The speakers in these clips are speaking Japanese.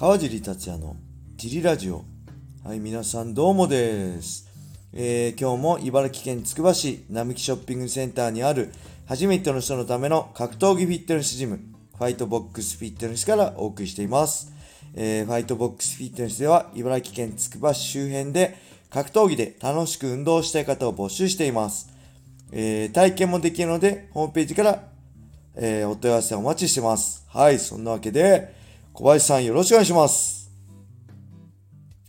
川尻達也のジリラジオ。はい、皆さんどうもです。えー、今日も茨城県つくば市並木ショッピングセンターにある初めての人のための格闘技フィットネスジム、ファイトボックスフィットネスからお送りしています。えー、ファイトボックスフィットネスでは茨城県つくば市周辺で格闘技で楽しく運動したい方を募集しています。えー、体験もできるので、ホームページから、えー、お問い合わせお待ちしてます。はい、そんなわけで、小林さんよろしくお願いします。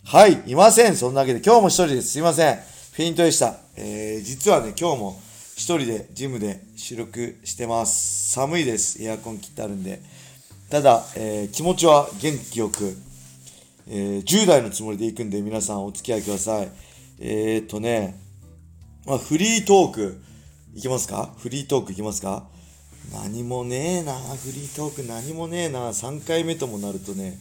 はい、いません。そんなわけで今日も一人です。すいません。フェイントでした。えー、実はね、今日も一人でジムで収録してます。寒いです。エアコン切ってあるんで。ただ、えー、気持ちは元気よく、えー、10代のつもりで行くんで皆さんお付き合いください。えー、っとね、まあ、フリートーク、いきますか？フリートークいきますか？何もねえな、フリートーク何もねえな、3回目ともなるとね、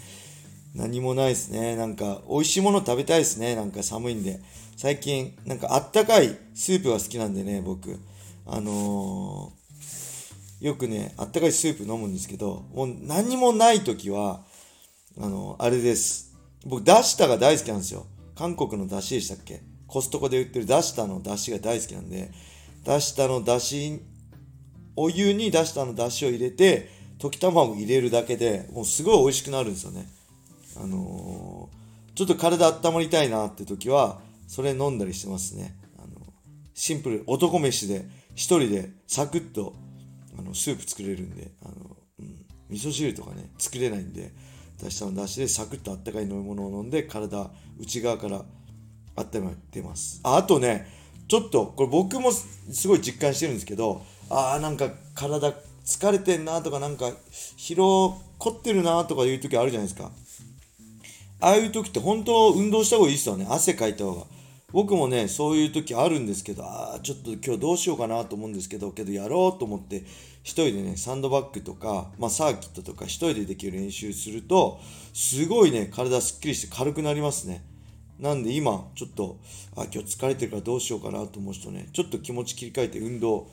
何もないですね。なんか、美味しいもの食べたいですね。なんか寒いんで。最近、なんかあったかいスープが好きなんでね、僕。あのー、よくね、あったかいスープ飲むんですけど、もう何もない時は、あのー、あれです。僕、ダシタが大好きなんですよ。韓国のダシでしたっけ？コストコで売ってるダシタのダシが大好きなんで、ダシタのダシお湯に出したの出汁を入れて溶き卵入れるだけでもうすごい美味しくなるんですよね。あのー、ちょっと体温まりたいなって時はそれ飲んだりしてますね。あのシンプル男飯で一人でサクッとあのスープ作れるんであの、うん、味噌汁とかね作れないんで出したの出汁でサクッとあったかい飲み物を飲んで体内側から温めてます。ああとねちょっとこれ僕もすごい実感してるんですけどああなんか体疲れてんなとかなんか疲労凝ってるなとかいう時あるじゃないですか。ああいう時って本当運動した方がいいですよね。汗かいた方が。僕もねそういう時あるんですけどああちょっと今日どうしようかなと思うんですけどけどやろうと思って一人でねサンドバッグとか、まあ、サーキットとか一人でできる練習するとすごいね体すっきりして軽くなりますね。なんで今ちょっとあ今日疲れてるからどうしようかなと思う人ねちょっと気持ち切り替えて運動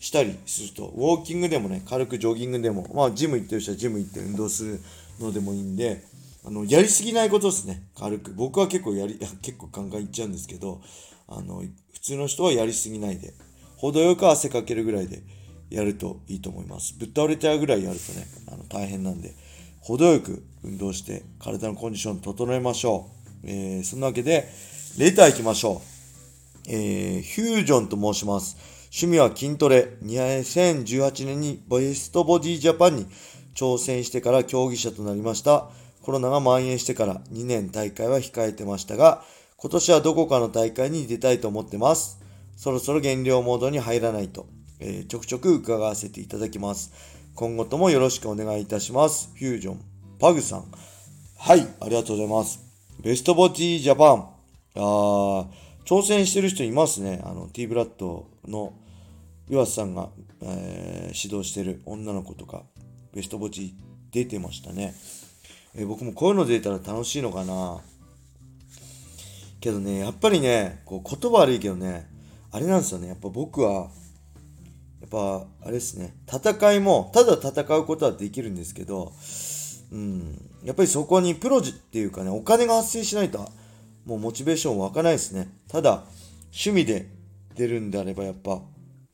したりすると、ウォーキングでもね、軽くジョギングでも、まあ、ジム行ってる人はジム行って運動するのでもいいんで、あの、やりすぎないことですね、軽く。僕は結構やり、結構カンカンいっちゃうんですけど、あの、普通の人はやりすぎないで、程よく汗かけるぐらいでやるといいと思います。ぶっ倒れちゃうぐらいやるとね、あの、大変なんで、程よく運動して体のコンディション整えましょう。えー、そんなわけで、レター行きましょう。えー、フュージョンと申します。趣味は筋トレ。2018年にベストボディジャパンに挑戦してから競技者となりました。コロナが蔓延してから2年大会は控えてましたが、今年はどこかの大会に出たいと思ってます。そろそろ減量モードに入らないと、えー、ちょくちょく伺わせていただきます。今後ともよろしくお願いいたします。フュージョン、パグさん。はい、ありがとうございます。ベストボディジャパン。あー、挑戦してる人いますね。あの、T ブラッドの岩瀬さんが、えー、指導してる女の子とか、ベストボチ出てましたね。えー、僕もこういうの出たら楽しいのかな。けどね、やっぱりね、こう言葉悪いけどね、あれなんですよね。やっぱ僕は、やっぱ、あれですね、戦いも、ただ戦うことはできるんですけど、うん、やっぱりそこにプロジっていうかね、お金が発生しないともうモチベーション湧かないですね。ただ、趣味で出るんであればやっぱ、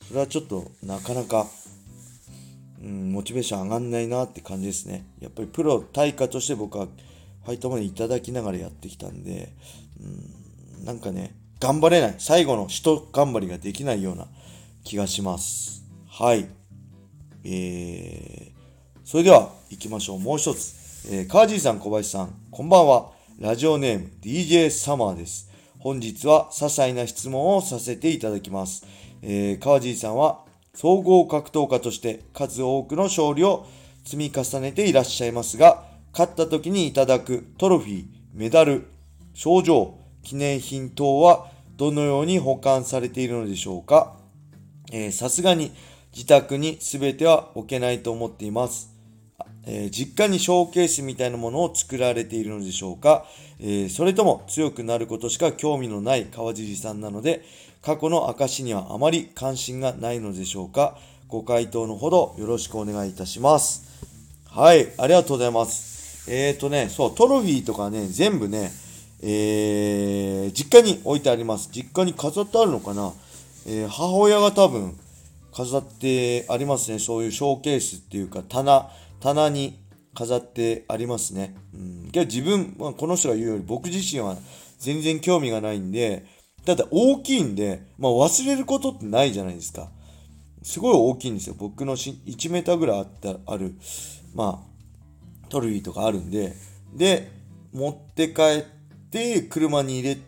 それはちょっとなかなか、うん、モチベーション上がんないなって感じですね。やっぱりプロ対価として僕はファイトまでいただきながらやってきたんで、うん、なんかね、頑張れない。最後の人頑張りができないような気がします。はい。えー、それでは行きましょう。もう一つ。えー、川尻さん、小林さん、こんばんは。ラジオネーム DJ サマーです。本日は些細な質問をさせていただきます。えー、川尻さんは総合格闘家として数多くの勝利を積み重ねていらっしゃいますが、勝った時にいただくトロフィー、メダル、賞状、記念品等はどのように保管されているのでしょうかさすがに自宅に全ては置けないと思っています。えー、実家にショーケースみたいなものを作られているのでしょうか、えー、それとも強くなることしか興味のない川尻さんなので、過去の証にはあまり関心がないのでしょうかご回答のほどよろしくお願いいたします。はい、ありがとうございます。えっ、ー、とね、そう、トロフィーとかね、全部ね、えー、実家に置いてあります。実家に飾ってあるのかな、えー、母親が多分飾ってありますね。そういうショーケースっていうか棚、棚に飾ってありますね。うん。けど自分、まあ、この人が言うより僕自身は全然興味がないんで、ただ大きいんで、まあ忘れることってないじゃないですか。すごい大きいんですよ。僕のし1メーターぐらいあったある、まあ、トロフィーとかあるんで、で、持って帰って、車に入れ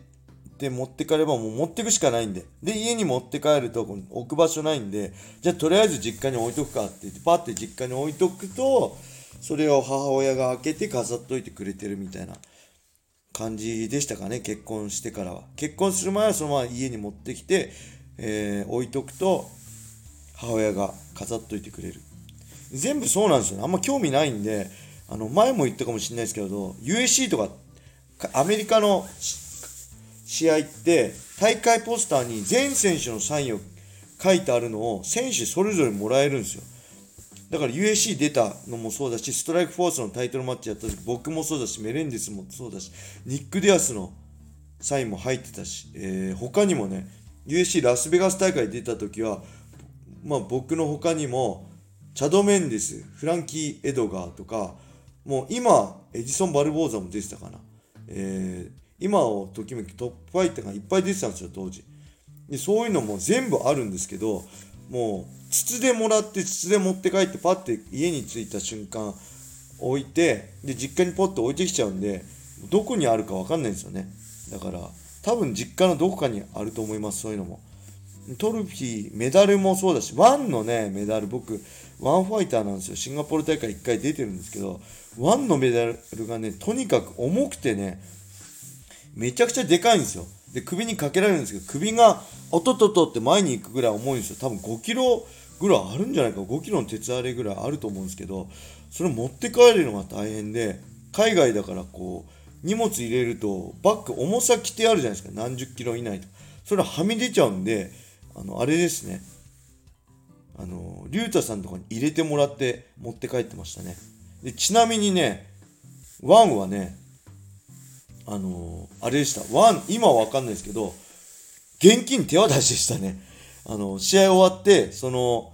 て持って帰ればもう持ってくしかないんで。で、家に持って帰ると置く場所ないんで、じゃあとりあえず実家に置いとくかって言って、パッて実家に置いとくと、それを母親が開けて飾っといてくれてるみたいな感じでしたかね、結婚してからは。結婚する前はそのまま家に持ってきて、えー、置いとくと、母親が飾っといてくれる。全部そうなんですよね。あんま興味ないんで、あの、前も言ったかもしれないですけど、USC とか、アメリカの試合って、大会ポスターに全選手のサインを書いてあるのを選手それぞれもらえるんですよ。だから USC 出たのもそうだし、ストライクフォースのタイトルマッチやった時、僕もそうだし、メレンデスもそうだし、ニック・ディアスのサインも入ってたし、えー、他にもね、USC ラスベガス大会出た時は、まあ僕の他にも、チャド・メンデス、フランキー・エドガーとか、もう今、エジソン・バルボーザも出てたかな。えー、今をときめきトップファイターがいっぱい出てたんですよ、当時。でそういうのも全部あるんですけど、もう筒でもらって筒で持って帰ってパッて家に着いた瞬間置いてで実家にポッと置いてきちゃうんでどこにあるか分かんないんですよね。だから多分実家のどこかにあると思いますそういうのも。トロフィーメダルもそうだしワンのねメダル僕ワンファイターなんですよ。シンガポール大会1回出てるんですけどワンのメダルがねとにかく重くてねめちゃくちゃでかいんですよ。で首にかけられるんですけど首がおとととって前に行くぐらい重いんですよ。多分5キロぐらいあるんじゃないか。5キロの鉄あれぐらいあると思うんですけどそれ持って帰るのが大変で海外だからこう荷物入れるとバッグ重さ規定あるじゃないですか。何十キロ以内と。それはみ出ちゃうんであのあれですね。あの竜太さんとかに入れてもらって持って帰ってましたね。でちなみにねワンはねあのー、あれでした。ワン、今はわかんないですけど、現金手渡しでしたね。あの、試合終わって、その、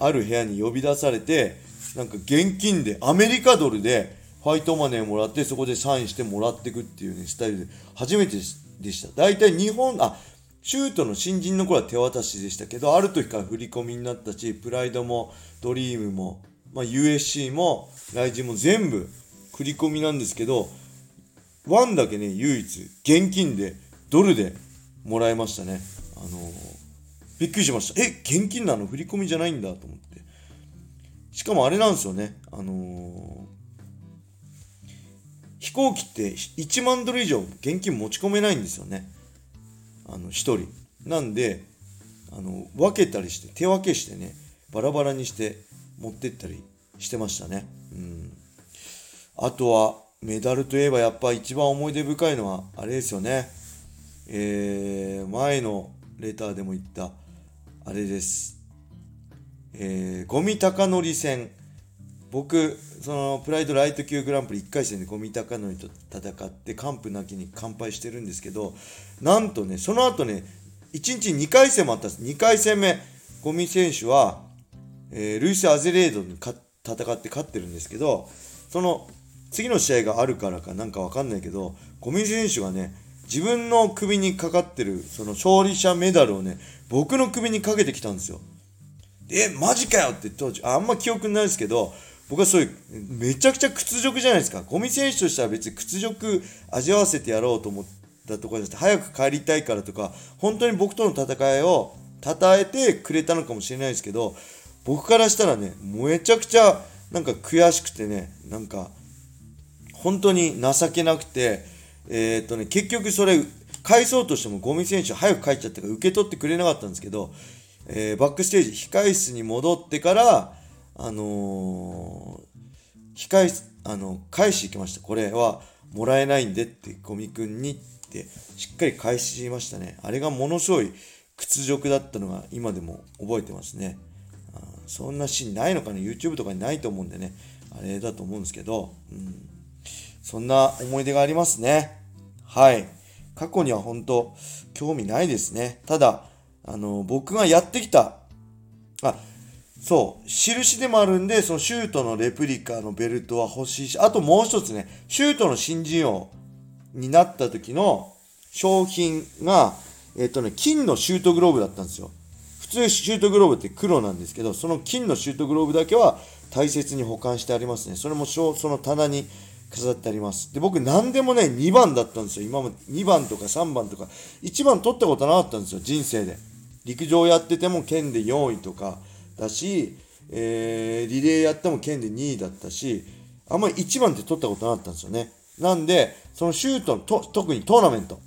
ある部屋に呼び出されて、なんか現金で、アメリカドルで、ファイトマネーもらって、そこでサインしてもらっていくっていうね、スタイルで、初めてでした。大体日本、あ、シュートの新人の頃は手渡しでしたけど、ある時から振り込みになったし、プライドも、ドリームも、まあ、USC も、ライジンも全部振り込みなんですけど、ワンだけね、唯一、現金で、ドルでもらえましたね。あのー、びっくりしました。え、現金なの？振り込みじゃないんだと思って。しかもあれなんですよね。あのー、飛行機って1万ドル以上現金持ち込めないんですよね。あの、1人。なんで、あの、分けたりして、手分けしてね、バラバラにして持ってったりしてましたね。うん。あとは、メダルといえばやっぱ一番思い出深いのはあれですよね。えー、前のレターでも言った、あれです。えー、ゴミ高則戦。僕、そのプライドライト級グランプリ1回戦でゴミ高則と戦って完膚なきに完敗してるんですけど、なんとね、その後ね、1日2回戦もあったんです。2回戦目、ゴミ選手は、えー、ルイス・アゼレードに戦って勝ってるんですけど、その次の試合があるからかなんかわかんないけど、小見選手がね、自分の首にかかってる、その勝利者メダルをね、僕の首にかけてきたんですよ。え、マジかよって当時、あんま記憶ないですけど、僕はそういう、めちゃくちゃ屈辱じゃないですか。ゴミ選手としては別に屈辱味わわせてやろうと思ったところです早く帰りたいからとか、本当に僕との戦いを称えてくれたのかもしれないですけど、僕からしたらね、めちゃくちゃなんか悔しくてね、なんか、本当に情けなくて、えー、っとね、結局それ、返そうとしてもゴミ選手早く帰っちゃったから受け取ってくれなかったんですけど、えー、バックステージ、控室に戻ってから、あのー、控室、あの、返し行きました。これはもらえないんでって、ゴミくんにってしっかり返しましたね。あれがものすごい屈辱だったのが今でも覚えてますね。あそんなシーンないのかな ?YouTube とかにないと思うんでね、あれだと思うんですけど、うん。そんな思い出がありますね。はい。過去には本当興味ないですね。ただ、あの、僕がやってきた、あ、そう、印でもあるんで、そのシュートのレプリカのベルトは欲しいし、あともう一つね、シュートの新人王になった時の商品が、えっ、とね、金のシュートグローブだったんですよ。普通シュートグローブって黒なんですけど、その金のシュートグローブだけは大切に保管してありますね。それもその棚に飾ってあります。で、僕何でもね、2番だったんですよ。今まで2番とか3番とか、1番取ったことなかったんですよ、人生で。陸上やってても県で4位とかだし、えー、リレーやっても県で2位だったし、あんまり1番って取ったことなかったんですよね。なんで、そのシュートのと、特にトーナメント、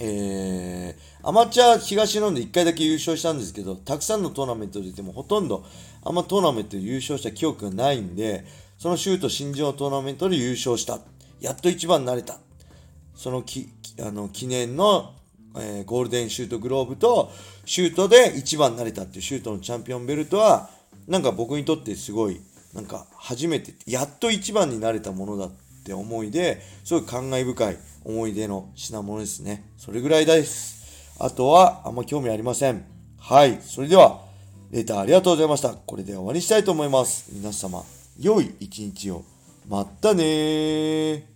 えー、アマチュア東日本で1回だけ優勝したんですけど、たくさんのトーナメント出てもほとんど、あんまトーナメントで優勝した記憶がないんで、そのシュート新人王トーナメントで優勝した。やっと一番になれた。そのきあの記念の、えー、ゴールデンシュートグローブと、シュートで一番になれたっていうシュートのチャンピオンベルトは、なんか僕にとってすごい、なんか初めて、やっと一番になれたものだって思いで、すごい感慨深い思い出の品物ですね。それぐらいです。あとは、あんま興味ありません。はい。それでは、レターありがとうございました。これで終わりにしたいと思います。皆様、良い一日を。まったね